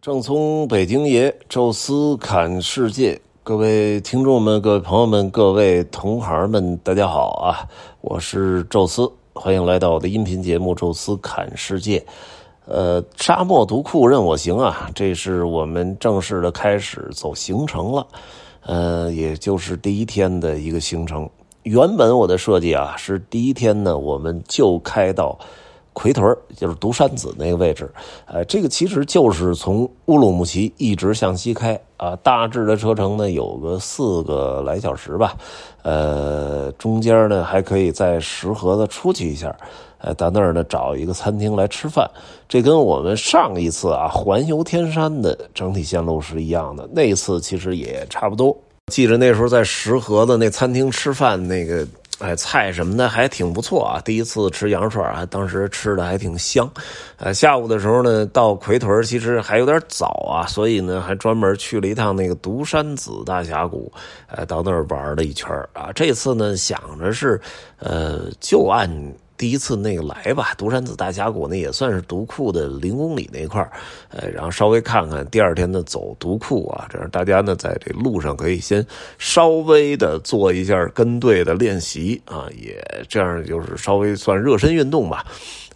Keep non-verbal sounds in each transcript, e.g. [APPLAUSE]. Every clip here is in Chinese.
正从北京爷，宙斯侃世界，各位听众们、各位朋友们、各位同行们，大家好啊！我是宙斯，欢迎来到我的音频节目《宙斯侃世界》。呃，沙漠独库任我行啊，这是我们正式的开始走行程了。呃，也就是第一天的一个行程。原本我的设计啊，是第一天呢，我们就开到。奎屯就是独山子那个位置，呃，这个其实就是从乌鲁木齐一直向西开啊，大致的车程呢有个四个来小时吧，呃，中间呢还可以在石河子出去一下，呃，到那儿呢找一个餐厅来吃饭，这跟我们上一次啊环游天山的整体线路是一样的，那一次其实也差不多。记得那时候在石河子那餐厅吃饭那个。哎，菜什么的还挺不错啊！第一次吃羊肉串啊，当时吃的还挺香。呃，下午的时候呢，到奎屯其实还有点早啊，所以呢，还专门去了一趟那个独山子大峡谷，呃，到那儿玩了一圈啊。这次呢，想着是，呃，就按。第一次那个来吧，独山子大峡谷那也算是独库的零公里那块呃，然后稍微看看第二天的走独库啊，这样大家呢在这路上可以先稍微的做一下跟队的练习啊，也这样就是稍微算热身运动吧，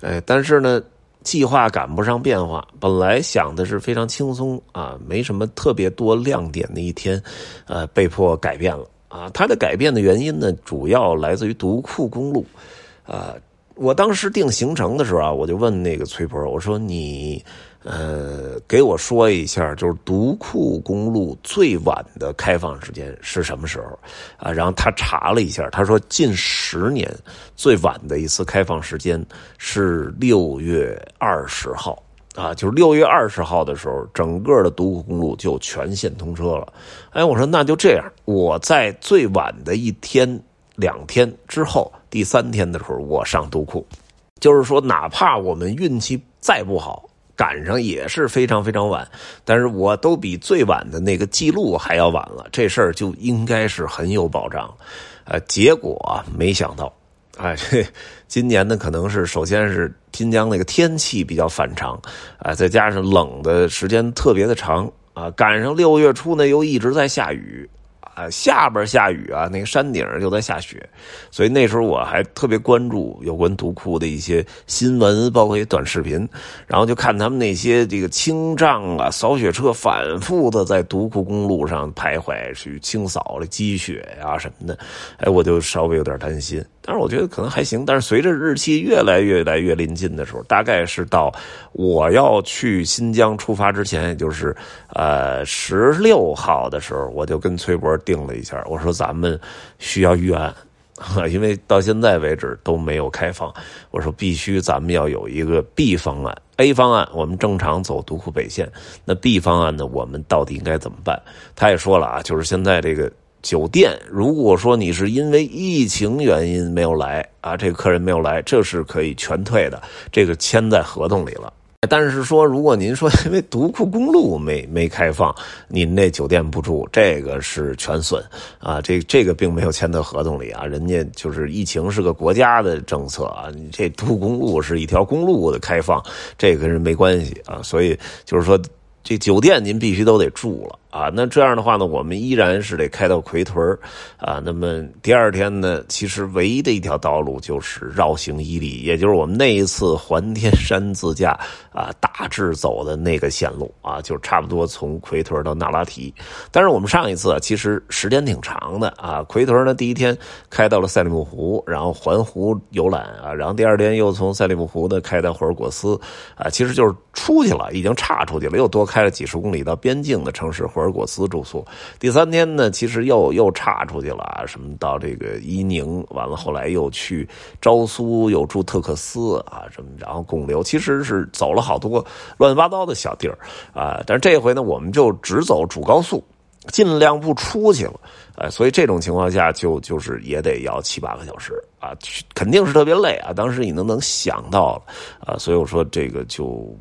哎，但是呢，计划赶不上变化，本来想的是非常轻松啊，没什么特别多亮点的一天，呃，被迫改变了啊，它的改变的原因呢，主要来自于独库公路，啊。我当时定行程的时候啊，我就问那个崔波，我说你，呃，给我说一下，就是独库公路最晚的开放时间是什么时候？啊，然后他查了一下，他说近十年最晚的一次开放时间是六月二十号，啊，就是六月二十号的时候，整个的独库公路就全线通车了。哎，我说那就这样，我在最晚的一天。两天之后，第三天的时候，我上都库，就是说，哪怕我们运气再不好，赶上也是非常非常晚，但是我都比最晚的那个记录还要晚了，这事儿就应该是很有保障。呃，结果没想到，哎，今年呢，可能是首先是新疆那个天气比较反常，啊，再加上冷的时间特别的长，啊，赶上六月初呢又一直在下雨。啊，下边下雨啊，那个山顶就在下雪，所以那时候我还特别关注有关独库的一些新闻，包括一些短视频，然后就看他们那些这个清障啊、扫雪车反复的在独库公路上徘徊去清扫这积雪呀什么的，哎，我就稍微有点担心。但是我觉得可能还行，但是随着日期越来越来越临近的时候，大概是到我要去新疆出发之前，也就是呃十六号的时候，我就跟崔博定了一下，我说咱们需要预案，[LAUGHS] 因为到现在为止都没有开放，我说必须咱们要有一个 B 方案，A 方案我们正常走独库北线，那 B 方案呢，我们到底应该怎么办？他也说了啊，就是现在这个。酒店，如果说你是因为疫情原因没有来啊，这个客人没有来，这是可以全退的，这个签在合同里了。但是说，如果您说因为独库公路没没开放，您那酒店不住，这个是全损啊。这这个并没有签到合同里啊，人家就是疫情是个国家的政策啊，你这独库公路是一条公路的开放，这跟人没关系啊。所以就是说，这酒店您必须都得住了。啊，那这样的话呢，我们依然是得开到奎屯啊。那么第二天呢，其实唯一的一条道路就是绕行伊犁，也就是我们那一次环天山自驾啊，大致走的那个线路啊，就差不多从奎屯到那拉提。但是我们上一次其实时间挺长的啊，奎屯呢第一天开到了赛里木湖，然后环湖游览啊，然后第二天又从赛里木湖呢开到霍尔果斯啊，其实就是出去了，已经岔出去了，又多开了几十公里到边境的城市霍。尔果斯住宿，第三天呢，其实又又岔出去了，什么到这个伊宁，完了后来又去昭苏，又住特克斯啊，什么然后巩留，其实是走了好多乱七八糟的小地儿啊。但是这回呢，我们就只走主高速，尽量不出去了，哎，所以这种情况下就就是也得要七八个小时啊，肯定是特别累啊。当时你能能想到啊，所以我说这个就。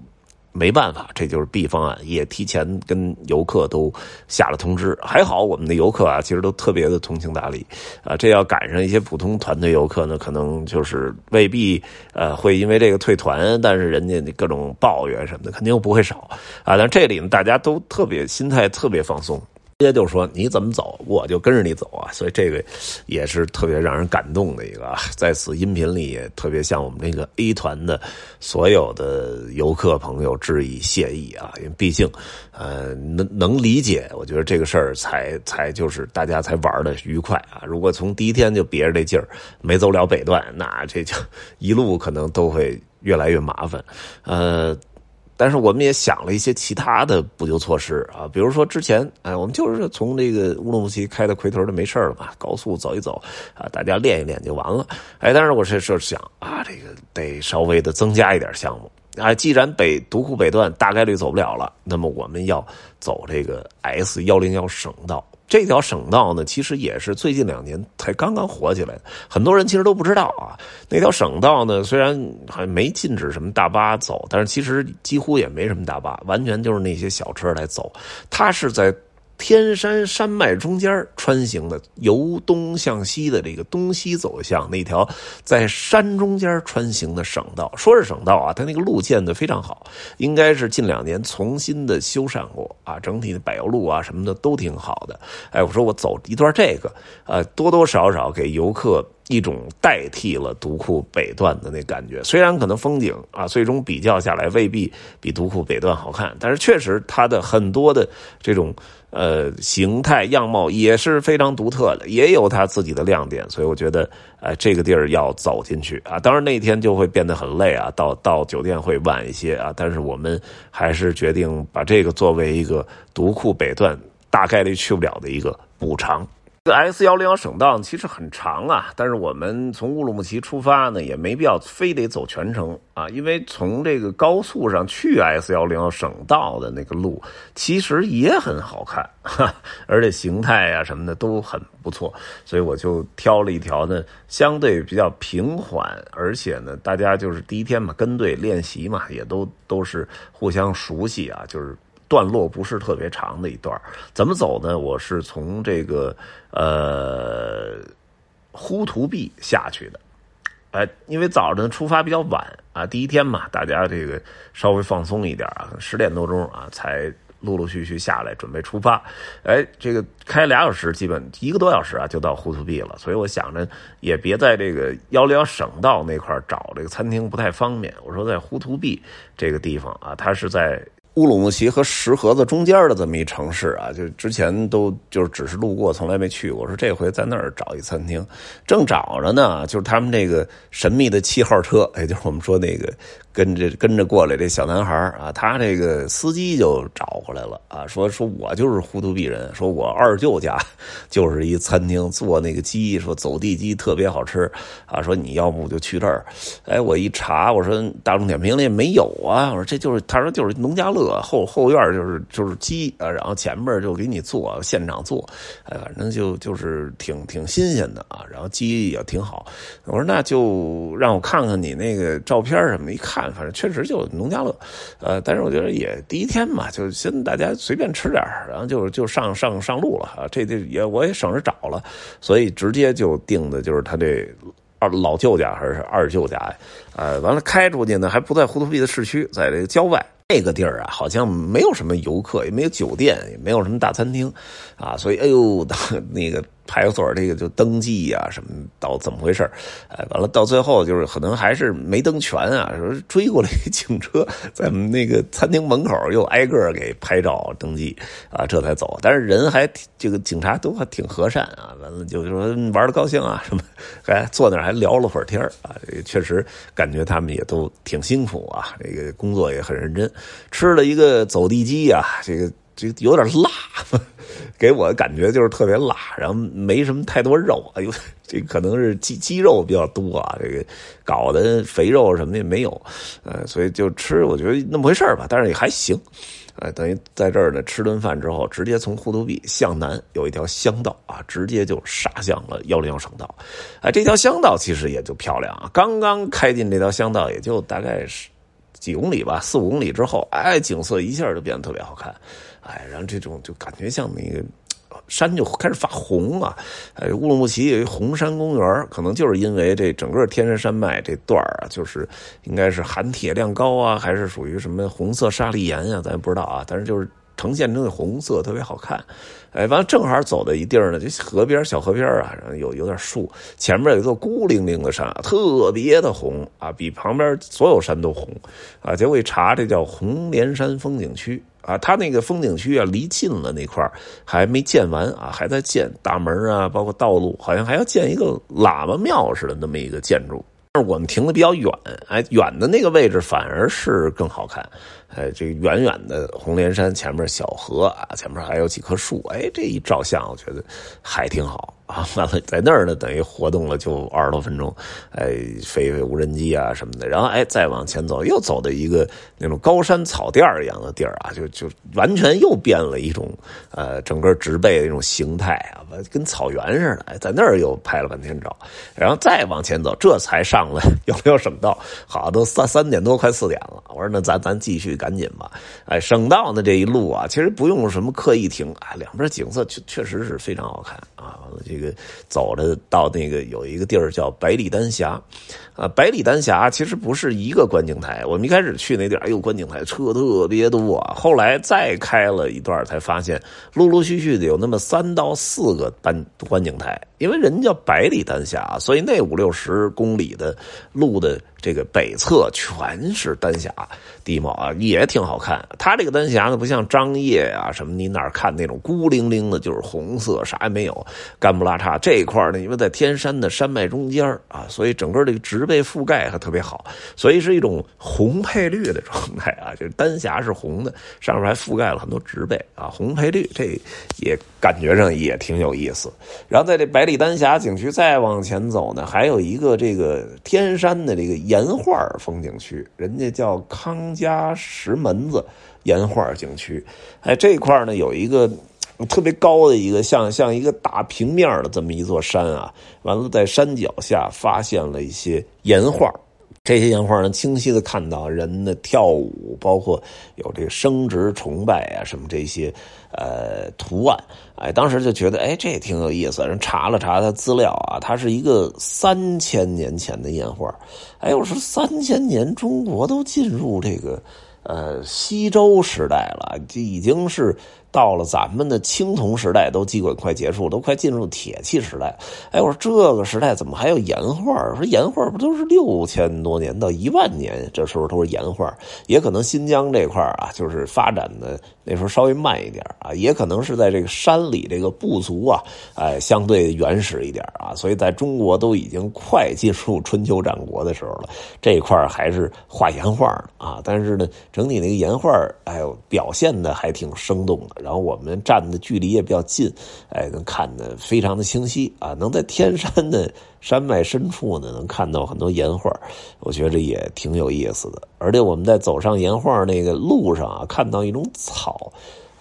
没办法，这就是 B 方案，也提前跟游客都下了通知。还好我们的游客啊，其实都特别的通情达理啊。这要赶上一些普通团队游客呢，可能就是未必呃会因为这个退团，但是人家各种抱怨什么的肯定又不会少啊。但这里呢，大家都特别心态特别放松。直接就说你怎么走，我就跟着你走啊！所以这个也是特别让人感动的一个，在此音频里也特别向我们这个 A 团的所有的游客朋友致以谢意啊！因为毕竟，呃，能能理解，我觉得这个事儿才才就是大家才玩的愉快啊！如果从第一天就憋着这劲儿没走了北段，那这就一路可能都会越来越麻烦，呃。但是我们也想了一些其他的补救措施啊，比如说之前，哎，我们就是从这个乌鲁木齐开到奎屯就没事了嘛，高速走一走啊，大家练一练就完了。哎，但是我是是想啊，这个得稍微的增加一点项目啊，既然北独库北段大概率走不了了，那么我们要走这个 S 幺零幺省道。这条省道呢，其实也是最近两年才刚刚火起来的，很多人其实都不知道啊。那条省道呢，虽然还没禁止什么大巴走，但是其实几乎也没什么大巴，完全就是那些小车来走。它是在。天山山脉中间穿行的，由东向西的这个东西走向那条在山中间穿行的省道，说是省道啊，它那个路建的非常好，应该是近两年重新的修缮过啊，整体的柏油路啊什么的都挺好的。哎，我说我走一段这个，呃，多多少少给游客。一种代替了独库北段的那感觉，虽然可能风景啊，最终比较下来未必比独库北段好看，但是确实它的很多的这种呃形态样貌也是非常独特的，也有它自己的亮点，所以我觉得呃这个地儿要走进去啊，当然那天就会变得很累啊，到到酒店会晚一些啊，但是我们还是决定把这个作为一个独库北段大概率去不了的一个补偿。这个 S 幺零幺省道其实很长啊，但是我们从乌鲁木齐出发呢，也没必要非得走全程啊，因为从这个高速上去 S 幺零幺省道的那个路其实也很好看，[LAUGHS] 而且形态啊什么的都很不错，所以我就挑了一条呢相对比较平缓，而且呢大家就是第一天嘛跟队练习嘛，也都都是互相熟悉啊，就是。段落不是特别长的一段怎么走呢？我是从这个呃呼图壁下去的，哎，因为早晨出发比较晚啊，第一天嘛，大家这个稍微放松一点啊，十点多钟啊才陆陆续续下来准备出发，哎，这个开俩小时，基本一个多小时啊就到呼图壁了，所以我想着也别在这个幺零幺省道那块找这个餐厅不太方便，我说在呼图壁这个地方啊，它是在。乌鲁木齐和石河子中间的这么一城市啊，就之前都就是只是路过，从来没去过。说这回在那儿找一餐厅，正找着呢，就是他们这个神秘的七号车，也 [LAUGHS] 就是我们说那个。跟着跟着过来这小男孩啊，他这个司机就找过来了啊，说说我就是呼图壁人，说我二舅家 [LAUGHS] 就是一餐厅做那个鸡，说走地鸡特别好吃啊，说你要不就去这儿。哎，我一查，我说大众点评里没有啊，我说这就是他说就是农家乐乐后后院就是就是鸡啊，然后前面就给你做现场做，哎，反正就就是挺挺新鲜的啊，然后鸡也挺好。我说那就让我看看你那个照片什么，一看。反正确实就农家乐，呃，但是我觉得也第一天嘛，就先大家随便吃点然后就就上上上路了啊。这这也我也省着找了，所以直接就定的就是他这二老舅家还是二舅家呀？呃，完了开出去呢，还不在呼图壁的市区，在这个郊外。那个地儿啊，好像没有什么游客，也没有酒店，也没有什么大餐厅，啊，所以哎呦，那个派出所这个就登记呀，什么到怎么回事哎，完了到最后就是可能还是没登全啊，说 [LAUGHS] 追过来一警车，在我们那个餐厅门口又挨个给拍照登记啊，这才走。但是人还这个警察都还挺和善啊，完了就说玩的高兴啊，[LAUGHS] 什么还坐那还聊了会儿天啊，确实感觉他们也都挺辛苦啊，这个工作也很认真。吃了一个走地鸡啊，这个这有点辣，给我的感觉就是特别辣，然后没什么太多肉，哎呦，这可能是鸡鸡肉比较多啊，这个搞的肥肉什么的也没有，呃，所以就吃，我觉得那么回事吧，但是也还行，呃，等于在这儿呢吃顿饭之后，直接从呼图壁向南有一条乡道啊，直接就杀向了幺零幺省道，哎，这条乡道其实也就漂亮啊，刚刚开进这条乡道，也就大概是。几公里吧，四五公里之后，哎，景色一下就变得特别好看，哎，然后这种就感觉像那个。山就开始发红啊！哎，乌鲁木齐有一红山公园，可能就是因为这整个天山山脉这段啊，就是应该是含铁量高啊，还是属于什么红色砂砾岩啊，咱也不知道啊。但是就是呈现成的红色特别好看。哎，完了正好走到一地儿呢，就河边小河边啊，有有点树，前面有一座孤零零的山，特别的红啊，比旁边所有山都红啊。结果一查，这叫红莲山风景区。啊，他那个风景区啊，离近了那块还没建完啊，还在建大门啊，包括道路，好像还要建一个喇嘛庙似的那么一个建筑。但是我们停的比较远，哎，远的那个位置反而是更好看。哎，这个远远的红莲山前面小河啊，前面还有几棵树，哎，这一照相，我觉得还挺好。啊，[LAUGHS] 完了，在那儿呢，等于活动了就二十多分钟，哎，飞飞无人机啊什么的，然后哎，再往前走，又走到一个那种高山草甸一样的地儿啊，就就完全又变了一种呃整个植被的一种形态啊，跟草原似的。哎，在那儿又拍了半天照，然后再往前走，这才上了 [LAUGHS] 有没有省道？好，都三三点多，快四点了。我说那咱咱继续赶紧吧。哎，省道呢这一路啊，其实不用什么刻意停啊，两边景色确确实是非常好看啊。这。走着到那个有一个地儿叫百里丹霞，啊，百里丹霞其实不是一个观景台。我们一开始去那地儿，哎呦，观景台车特别多。后来再开了一段，才发现陆陆续续的有那么三到四个观观景台。因为人叫百里丹霞，所以那五六十公里的路的这个北侧全是丹霞地貌啊，也挺好看。它这个丹霞呢，不像张掖啊什么，你哪看那种孤零零的，就是红色，啥也没有，干不拉碴。这一块呢，因为在天山的山脉中间啊，所以整个这个植被覆盖还特别好，所以是一种红配绿的状态啊，就是丹霞是红的，上面还覆盖了很多植被啊，红配绿，这也感觉上也挺有意思。然后在这百里。丹峡景区再往前走呢，还有一个这个天山的这个岩画风景区，人家叫康家石门子岩画景区。哎，这块呢有一个特别高的一个像像一个大平面的这么一座山啊，完了在山脚下发现了一些岩画。这些岩画能清晰的看到人的跳舞，包括有这个生殖崇拜啊什么这些呃图案，哎，当时就觉得哎这也挺有意思。人查了查他资料啊，它是一个三千年前的岩画。哎，我说三千年中国都进入这个呃西周时代了，这已经是。到了咱们的青铜时代，都基本快结束，都快进入铁器时代。哎，我说这个时代怎么还有岩画？说岩画不都是六千多年到一万年，这时候都是岩画。也可能新疆这块啊，就是发展的那时候稍微慢一点啊，也可能是在这个山里这个部族啊，哎，相对原始一点啊，所以在中国都已经快进入春秋战国的时候了，这一块还是画岩画啊。但是呢，整体那个岩画，哎呦，表现的还挺生动的。然后我们站的距离也比较近，哎，能看得非常的清晰啊！能在天山的山脉深处呢，能看到很多岩画，我觉着也挺有意思的。而且我们在走上岩画那个路上啊，看到一种草，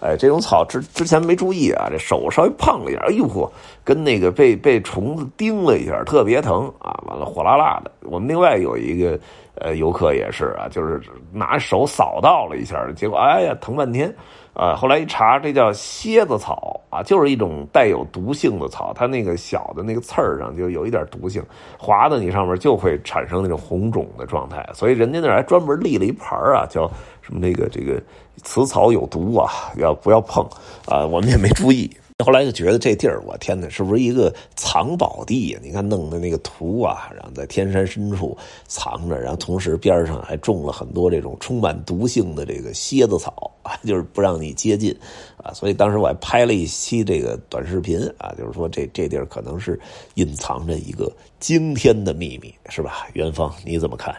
哎，这种草之之前没注意啊，这手稍微碰了一下，哎呦嚯，跟那个被被虫子叮了一下，特别疼啊！完了火辣辣的。我们另外有一个呃游客也是啊，就是拿手扫到了一下，结果哎呀疼半天。啊，后来一查，这叫蝎子草啊，就是一种带有毒性的草，它那个小的那个刺儿上就有一点毒性，划到你上面就会产生那种红肿的状态，所以人家那儿还专门立了一牌啊，叫那个这个此草有毒啊，要不要碰啊？我们也没注意。后来就觉得这地儿，我天哪，是不是一个藏宝地呀？你看弄的那个图啊，然后在天山深处藏着，然后同时边上还种了很多这种充满毒性的这个蝎子草，[LAUGHS] 就是不让你接近啊。所以当时我还拍了一期这个短视频啊，就是说这这地儿可能是隐藏着一个惊天的秘密，是吧？元芳你怎么看？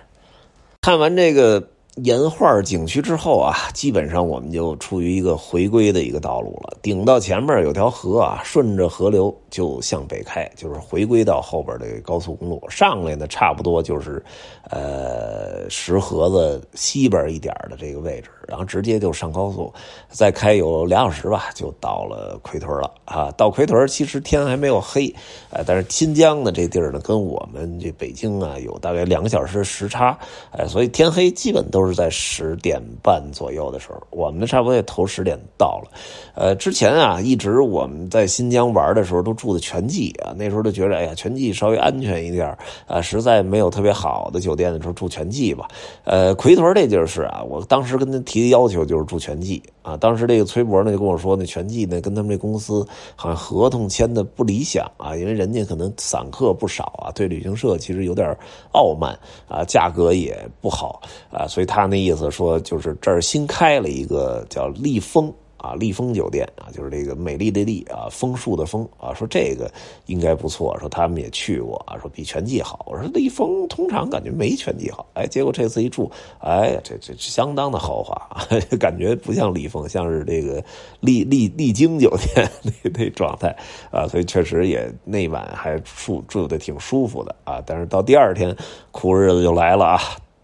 看完这个。岩画景区之后啊，基本上我们就处于一个回归的一个道路了。顶到前面有条河啊，顺着河流就向北开，就是回归到后边的高速公路上来呢，差不多就是，呃，石河子西边一点的这个位置，然后直接就上高速，再开有俩小时吧，就到了奎屯了啊。到奎屯其实天还没有黑，呃，但是新疆的这地儿呢，跟我们这北京啊有大概两个小时时差，哎，所以天黑基本都。都是在十点半左右的时候，我们差不多也头十点到了。呃，之前啊，一直我们在新疆玩的时候都住的全季啊，那时候就觉得哎呀，全季稍微安全一点啊，实在没有特别好的酒店的时候住全季吧。呃，奎屯这地儿是啊，我当时跟他提的要求就是住全季啊。当时这个崔博呢就跟我说，那全季呢跟他们这公司好像合同签的不理想啊，因为人家可能散客不少啊，对旅行社其实有点傲慢啊，价格也不好啊，所以他那意思说就是这儿新开了一个叫丽丰。啊，丽丰酒店啊，就是这个美丽的丽啊，枫树的枫啊，说这个应该不错，说他们也去过啊，说比全季好。我说丽丰通常感觉没全季好，哎，结果这次一住，哎，这这相当的豪华，[LAUGHS] 感觉不像丽丰，像是这个丽丽丽晶酒店 [LAUGHS] 那那状态啊，所以确实也那晚还住住的挺舒服的啊，但是到第二天苦日子就来了啊。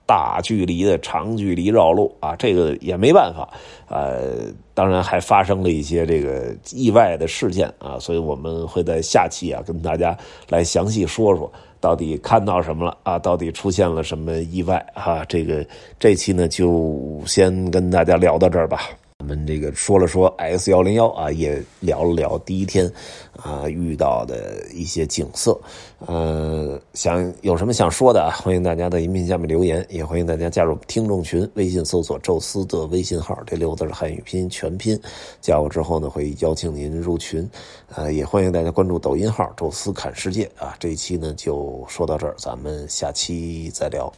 大距离的长距离绕路啊，这个也没办法，呃，当然还发生了一些这个意外的事件啊，所以我们会在下期啊跟大家来详细说说到底看到什么了啊，到底出现了什么意外啊，这个这期呢就先跟大家聊到这儿吧。我们这个说了说 S 幺零幺啊，也聊了聊第一天啊遇到的一些景色，呃，想有什么想说的啊，[LAUGHS] 欢迎大家在音频下面留言，也欢迎大家加入听众群，微信搜索“宙斯”的微信号，这六个字是汉语拼音全拼，加我之后呢会邀请您入群，呃，也欢迎大家关注抖音号“宙斯看世界”啊，这一期呢就说到这儿，咱们下期再聊。